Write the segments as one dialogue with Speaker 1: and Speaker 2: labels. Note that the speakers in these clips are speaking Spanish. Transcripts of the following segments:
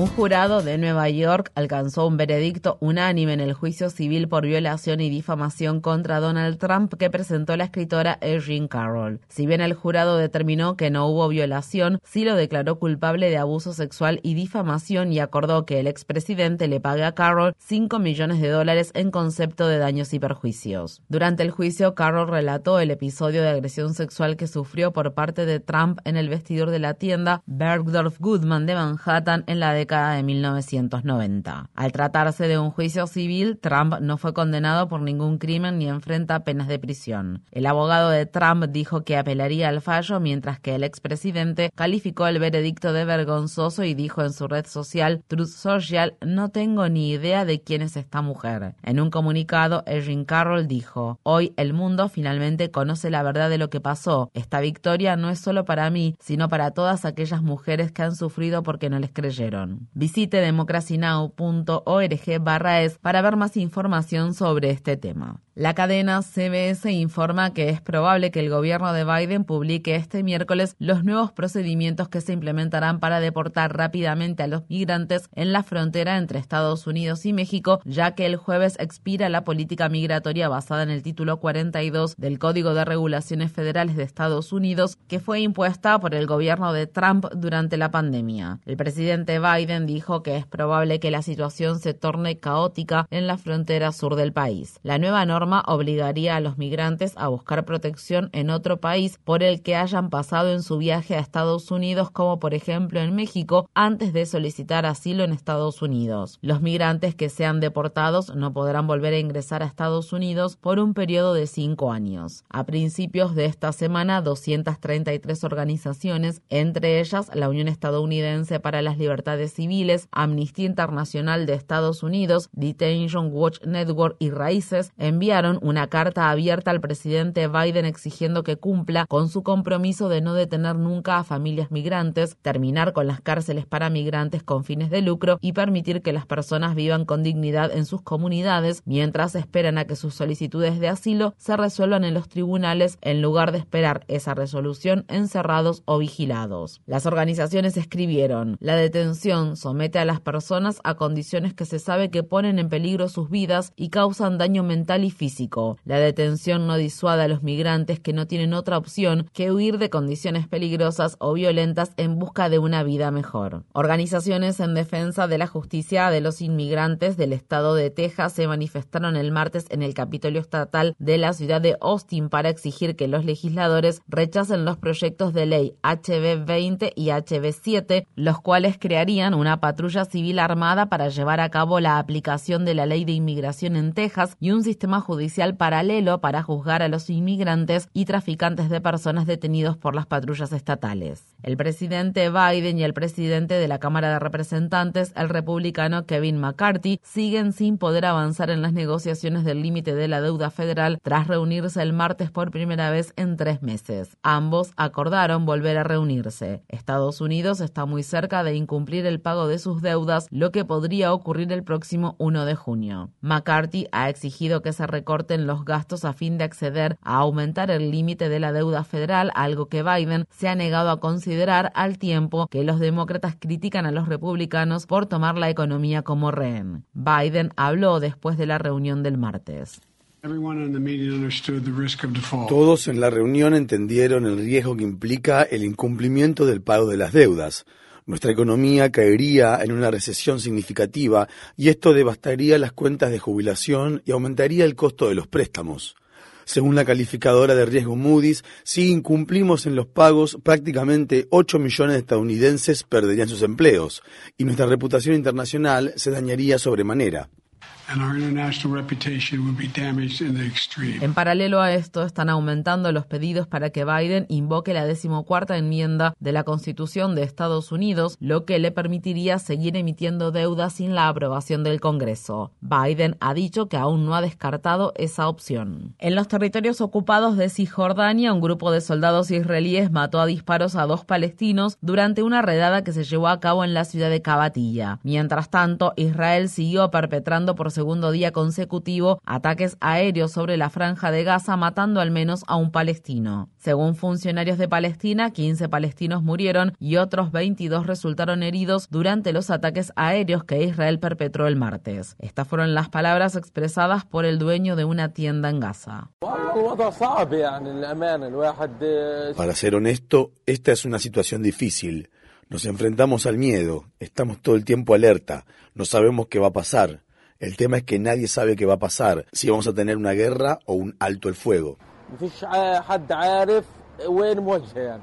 Speaker 1: Un jurado de Nueva York alcanzó un veredicto unánime en el juicio civil por violación y difamación contra Donald Trump que presentó la escritora Erin Carroll. Si bien el jurado determinó que no hubo violación, sí lo declaró culpable de abuso sexual y difamación y acordó que el expresidente le pague a Carroll 5 millones de dólares en concepto de daños y perjuicios. Durante el juicio, Carroll relató el episodio de agresión sexual que sufrió por parte de Trump en el vestidor de la tienda Bergdorf Goodman de Manhattan en la década de 1990. Al tratarse de un juicio civil, Trump no fue condenado por ningún crimen ni enfrenta penas de prisión. El abogado de Trump dijo que apelaría al fallo, mientras que el expresidente calificó el veredicto de vergonzoso y dijo en su red social Truth Social, no tengo ni idea de quién es esta mujer. En un comunicado, Erin Carroll dijo, hoy el mundo finalmente conoce la verdad de lo que pasó. Esta victoria no es solo para mí, sino para todas aquellas mujeres que han sufrido porque no les creyeron. Visite democracynow.org barra es para ver más información sobre este tema. La cadena CBS informa que es probable que el gobierno de Biden publique este miércoles los nuevos procedimientos que se implementarán para deportar rápidamente a los migrantes en la frontera entre Estados Unidos y México, ya que el jueves expira la política migratoria basada en el título 42 del Código de Regulaciones Federales de Estados Unidos, que fue impuesta por el gobierno de Trump durante la pandemia. El presidente Biden dijo que es probable que la situación se torne caótica en la frontera sur del país. La nueva norma obligaría a los migrantes a buscar protección en otro país por el que hayan pasado en su viaje a Estados Unidos, como por ejemplo en México, antes de solicitar asilo en Estados Unidos. Los migrantes que sean deportados no podrán volver a ingresar a Estados Unidos por un periodo de cinco años. A principios de esta semana, 233 organizaciones, entre ellas la Unión Estadounidense para las Libertades Civiles, Amnistía Internacional de Estados Unidos, Detention Watch Network y Raíces, enviaron una carta abierta al presidente Biden exigiendo que cumpla con su compromiso de no detener nunca a familias migrantes, terminar con las cárceles para migrantes con fines de lucro y permitir que las personas vivan con dignidad en sus comunidades mientras esperan a que sus solicitudes de asilo se resuelvan en los tribunales en lugar de esperar esa resolución encerrados o vigilados. Las organizaciones escribieron, la detención somete a las personas a condiciones que se sabe que ponen en peligro sus vidas y causan daño mental y físico la detención no disuada a los migrantes que no tienen otra opción que huir de condiciones peligrosas o violentas en busca de una vida mejor. Organizaciones en defensa de la justicia de los inmigrantes del estado de Texas se manifestaron el martes en el Capitolio Estatal de la ciudad de Austin para exigir que los legisladores rechacen los proyectos de ley HB 20 y HB 7, los cuales crearían una patrulla civil armada para llevar a cabo la aplicación de la ley de inmigración en Texas y un sistema judicial paralelo para juzgar a los inmigrantes y traficantes de personas detenidos por las patrullas estatales. El presidente Biden y el presidente de la Cámara de Representantes, el republicano Kevin McCarthy, siguen sin poder avanzar en las negociaciones del límite de la deuda federal tras reunirse el martes por primera vez en tres meses. Ambos acordaron volver a reunirse. Estados Unidos está muy cerca de incumplir el pago de sus deudas, lo que podría ocurrir el próximo 1 de junio. McCarthy ha exigido que se corten los gastos a fin de acceder a aumentar el límite de la deuda federal, algo que Biden se ha negado a considerar al tiempo que los demócratas critican a los republicanos por tomar la economía como rehén. Biden habló después de la reunión del martes.
Speaker 2: Todos en la reunión entendieron el riesgo que implica el incumplimiento del pago de las deudas. Nuestra economía caería en una recesión significativa y esto devastaría las cuentas de jubilación y aumentaría el costo de los préstamos. Según la calificadora de riesgo Moody's, si incumplimos en los pagos, prácticamente 8 millones de estadounidenses perderían sus empleos y nuestra reputación internacional se dañaría sobremanera.
Speaker 1: En paralelo a esto, están aumentando los pedidos para que Biden invoque la decimocuarta enmienda de la Constitución de Estados Unidos, lo que le permitiría seguir emitiendo deuda sin la aprobación del Congreso. Biden ha dicho que aún no ha descartado esa opción. En los territorios ocupados de Cisjordania, un grupo de soldados israelíes mató a disparos a dos palestinos durante una redada que se llevó a cabo en la ciudad de Cabatilla. Mientras tanto, Israel siguió perpetrando por segundo día consecutivo ataques aéreos sobre la franja de Gaza, matando al menos a un palestino. Según funcionarios de Palestina, 15 palestinos murieron y otros 22 resultaron heridos durante los ataques aéreos que Israel perpetró el martes. Estas fueron las palabras expresadas por el dueño de una tienda en Gaza.
Speaker 2: Para ser honesto, esta es una situación difícil. Nos enfrentamos al miedo, estamos todo el tiempo alerta, no sabemos qué va a pasar. El tema es que nadie sabe qué va a pasar, si vamos a tener una guerra o un alto el fuego.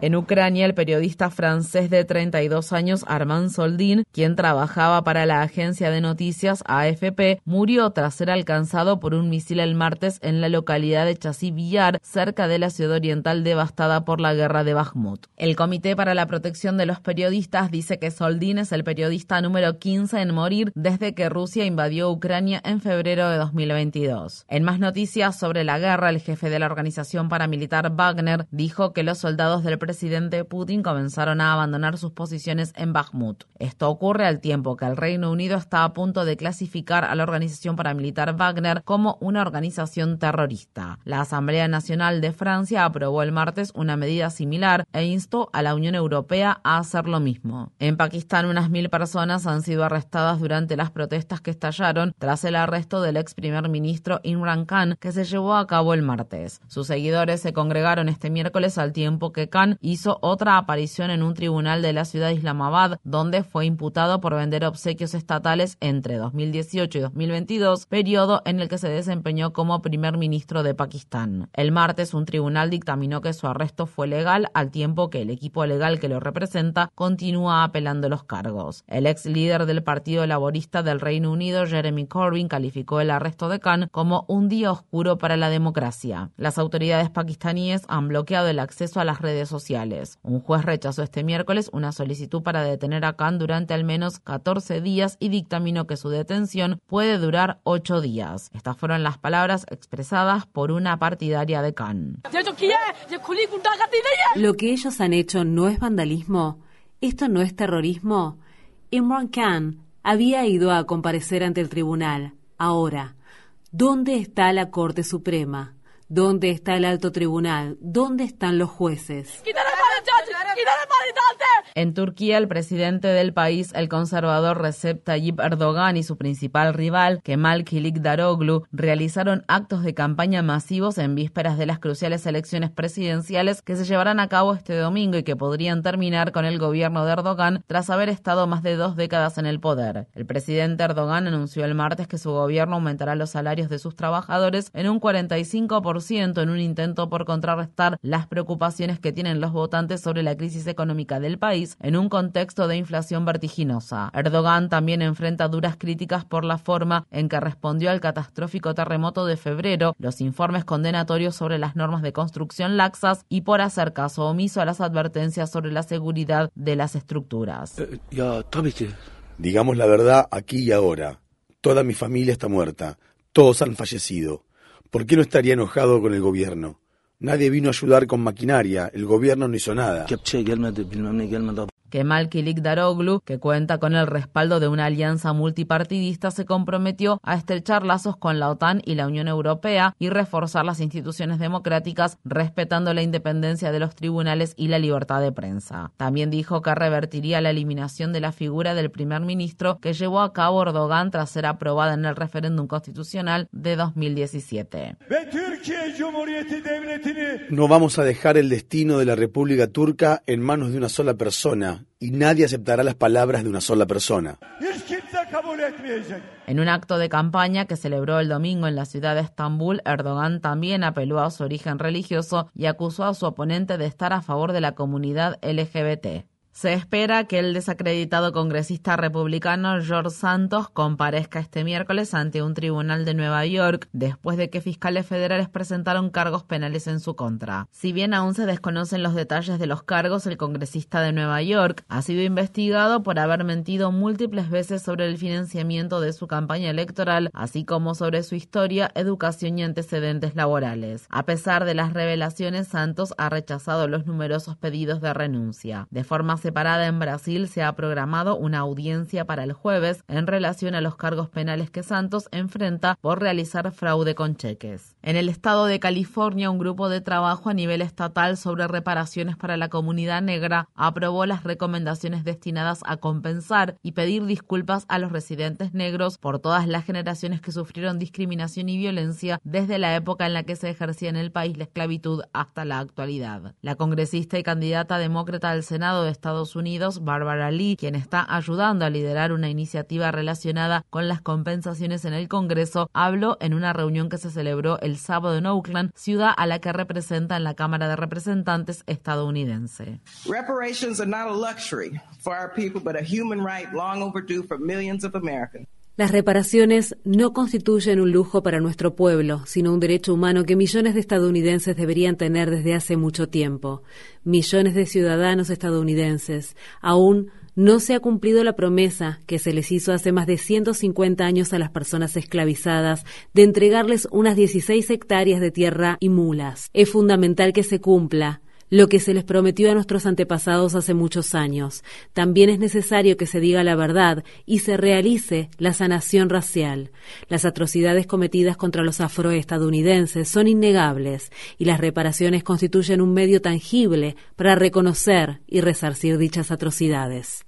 Speaker 1: En Ucrania, el periodista francés de 32 años Armand Soldin, quien trabajaba para la agencia de noticias AFP, murió tras ser alcanzado por un misil el martes en la localidad de Chassy Villar, cerca de la ciudad oriental devastada por la guerra de Bakhmut. El Comité para la Protección de los Periodistas dice que Soldin es el periodista número 15 en morir desde que Rusia invadió Ucrania en febrero de 2022. En más noticias sobre la guerra, el jefe de la organización paramilitar Wagner dijo que los soldados del presidente Putin comenzaron a abandonar sus posiciones en Bakhmut. Esto ocurre al tiempo que el Reino Unido está a punto de clasificar a la organización paramilitar Wagner como una organización terrorista. La Asamblea Nacional de Francia aprobó el martes una medida similar e instó a la Unión Europea a hacer lo mismo. En Pakistán, unas mil personas han sido arrestadas durante las protestas que estallaron tras el arresto del ex primer ministro Imran Khan, que se llevó a cabo el martes. Sus seguidores se congregaron este miércoles al tiempo que Khan hizo otra aparición en un tribunal de la ciudad de Islamabad, donde fue imputado por vender obsequios estatales entre 2018 y 2022, periodo en el que se desempeñó como primer ministro de Pakistán. El martes, un tribunal dictaminó que su arresto fue legal, al tiempo que el equipo legal que lo representa continúa apelando los cargos. El ex líder del Partido Laborista del Reino Unido, Jeremy Corbyn, calificó el arresto de Khan como un día oscuro para la democracia. Las autoridades pakistaníes han bloqueado el acceso a las redes sociales. Un juez rechazó este miércoles una solicitud para detener a Khan durante al menos 14 días y dictaminó que su detención puede durar 8 días. Estas fueron las palabras expresadas por una partidaria de Khan.
Speaker 3: Lo que ellos han hecho no es vandalismo. Esto no es terrorismo. Imran Khan había ido a comparecer ante el tribunal. Ahora, ¿dónde está la Corte Suprema? ¿Dónde está el alto tribunal? ¿Dónde están los jueces?
Speaker 1: En Turquía, el presidente del país, el conservador Recep Tayyip Erdogan y su principal rival, Kemal Kılıçdaroğlu, realizaron actos de campaña masivos en vísperas de las cruciales elecciones presidenciales que se llevarán a cabo este domingo y que podrían terminar con el gobierno de Erdogan tras haber estado más de dos décadas en el poder. El presidente Erdogan anunció el martes que su gobierno aumentará los salarios de sus trabajadores en un 45% en un intento por contrarrestar las preocupaciones que tienen los votantes sobre la crisis económica del país en un contexto de inflación vertiginosa. Erdogan también enfrenta duras críticas por la forma en que respondió al catastrófico terremoto de febrero, los informes condenatorios sobre las normas de construcción laxas y por hacer caso omiso a las advertencias sobre la seguridad de las estructuras. Eh,
Speaker 2: Digamos la verdad aquí y ahora. Toda mi familia está muerta. Todos han fallecido. ¿Por qué no estaría enojado con el gobierno? Nadie vino a ayudar con maquinaria, el gobierno no hizo nada.
Speaker 1: Kemal Daroglu, que cuenta con el respaldo de una alianza multipartidista, se comprometió a estrechar lazos con la OTAN y la Unión Europea y reforzar las instituciones democráticas, respetando la independencia de los tribunales y la libertad de prensa. También dijo que revertiría la eliminación de la figura del primer ministro que llevó a cabo Erdogan tras ser aprobada en el referéndum constitucional de 2017.
Speaker 2: No vamos a dejar el destino de la República Turca en manos de una sola persona y nadie aceptará las palabras de una sola persona.
Speaker 1: En un acto de campaña que celebró el domingo en la ciudad de Estambul, Erdogan también apeló a su origen religioso y acusó a su oponente de estar a favor de la comunidad LGBT. Se espera que el desacreditado congresista republicano George Santos comparezca este miércoles ante un tribunal de Nueva York después de que fiscales federales presentaron cargos penales en su contra. Si bien aún se desconocen los detalles de los cargos, el congresista de Nueva York ha sido investigado por haber mentido múltiples veces sobre el financiamiento de su campaña electoral, así como sobre su historia, educación y antecedentes laborales. A pesar de las revelaciones, Santos ha rechazado los numerosos pedidos de renuncia. De forma separada en Brasil se ha programado una audiencia para el jueves en relación a los cargos penales que Santos enfrenta por realizar fraude con cheques. En el estado de California, un grupo de trabajo a nivel estatal sobre reparaciones para la comunidad negra aprobó las recomendaciones destinadas a compensar y pedir disculpas a los residentes negros por todas las generaciones que sufrieron discriminación y violencia desde la época en la que se ejercía en el país la esclavitud hasta la actualidad. La congresista y candidata demócrata al Senado de Estados Unidos, Barbara Lee, quien está ayudando a liderar una iniciativa relacionada con las compensaciones en el Congreso, habló en una reunión que se celebró el sábado en Oakland, ciudad a la que representa en la Cámara de Representantes estadounidense. Reparations are not a luxury for our people, but a human right long overdue for millions of.
Speaker 3: Las reparaciones no constituyen un lujo para nuestro pueblo, sino un derecho humano que millones de estadounidenses deberían tener desde hace mucho tiempo. Millones de ciudadanos estadounidenses aún no se ha cumplido la promesa que se les hizo hace más de 150 años a las personas esclavizadas de entregarles unas 16 hectáreas de tierra y mulas. Es fundamental que se cumpla lo que se les prometió a nuestros antepasados hace muchos años. También es necesario que se diga la verdad y se realice la sanación racial. Las atrocidades cometidas contra los afroestadounidenses son innegables y las reparaciones constituyen un medio tangible para reconocer y resarcir dichas atrocidades.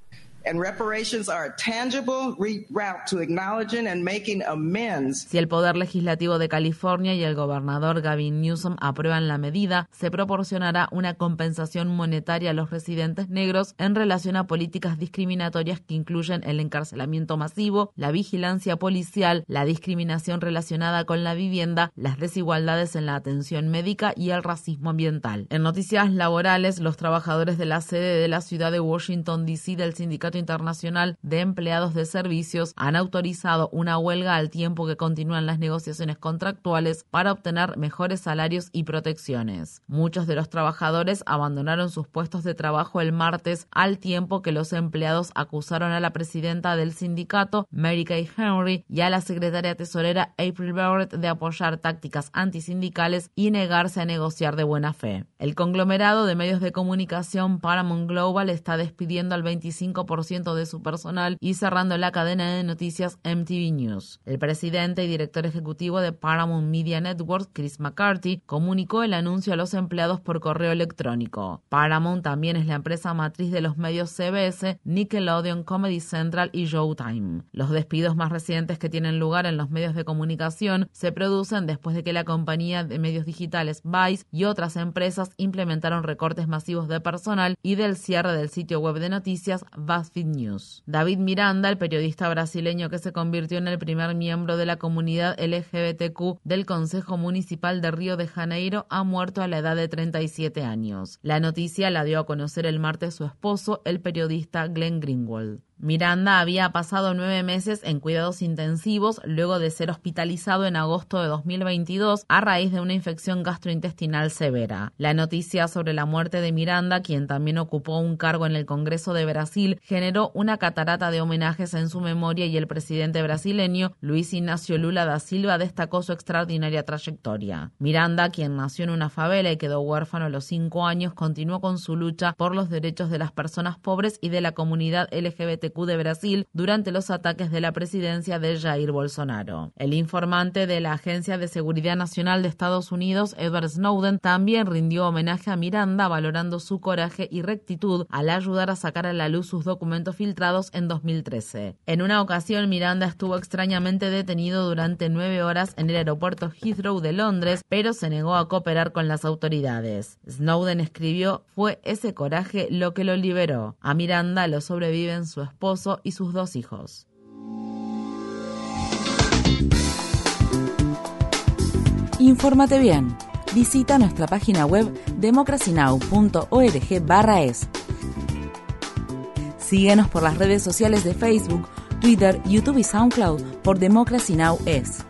Speaker 1: Si el Poder Legislativo de California y el gobernador Gavin Newsom aprueban la medida, se proporcionará una compensación monetaria a los residentes negros en relación a políticas discriminatorias que incluyen el encarcelamiento masivo, la vigilancia policial, la discriminación relacionada con la vivienda, las desigualdades en la atención médica y el racismo ambiental. En noticias laborales, los trabajadores de la sede de la ciudad de Washington, D.C. del sindicato Internacional de Empleados de Servicios han autorizado una huelga al tiempo que continúan las negociaciones contractuales para obtener mejores salarios y protecciones. Muchos de los trabajadores abandonaron sus puestos de trabajo el martes al tiempo que los empleados acusaron a la presidenta del sindicato, Mary Kay Henry, y a la secretaria tesorera April Barrett de apoyar tácticas antisindicales y negarse a negociar de buena fe. El conglomerado de medios de comunicación Paramount Global está despidiendo al 25% de su personal y cerrando la cadena de noticias MTV News. El presidente y director ejecutivo de Paramount Media Network, Chris McCarthy, comunicó el anuncio a los empleados por correo electrónico. Paramount también es la empresa matriz de los medios CBS, Nickelodeon, Comedy Central y Showtime. Los despidos más recientes que tienen lugar en los medios de comunicación se producen después de que la compañía de medios digitales Vice y otras empresas implementaron recortes masivos de personal y del cierre del sitio web de noticias BuzzFeed News. David Miranda, el periodista brasileño que se convirtió en el primer miembro de la comunidad LGBTQ del Consejo Municipal de Río de Janeiro, ha muerto a la edad de 37 años. La noticia la dio a conocer el martes su esposo, el periodista Glenn Greenwald. Miranda había pasado nueve meses en cuidados intensivos luego de ser hospitalizado en agosto de 2022 a raíz de una infección gastrointestinal severa. La noticia sobre la muerte de Miranda, quien también ocupó un cargo en el Congreso de Brasil, generó una catarata de homenajes en su memoria y el presidente brasileño, Luis Ignacio Lula da Silva, destacó su extraordinaria trayectoria. Miranda, quien nació en una favela y quedó huérfano a los cinco años, continuó con su lucha por los derechos de las personas pobres y de la comunidad LGBT de Brasil durante los ataques de la presidencia de Jair Bolsonaro. El informante de la Agencia de Seguridad Nacional de Estados Unidos, Edward Snowden, también rindió homenaje a Miranda valorando su coraje y rectitud al ayudar a sacar a la luz sus documentos filtrados en 2013. En una ocasión, Miranda estuvo extrañamente detenido durante nueve horas en el aeropuerto Heathrow de Londres, pero se negó a cooperar con las autoridades. Snowden escribió, fue ese coraje lo que lo liberó. A Miranda lo sobreviven su esposa y sus dos hijos.
Speaker 4: Infórmate bien. Visita nuestra página web democracynow.org/es
Speaker 1: Síguenos por las redes sociales de Facebook, Twitter, YouTube y SoundCloud por Democracy Now! es.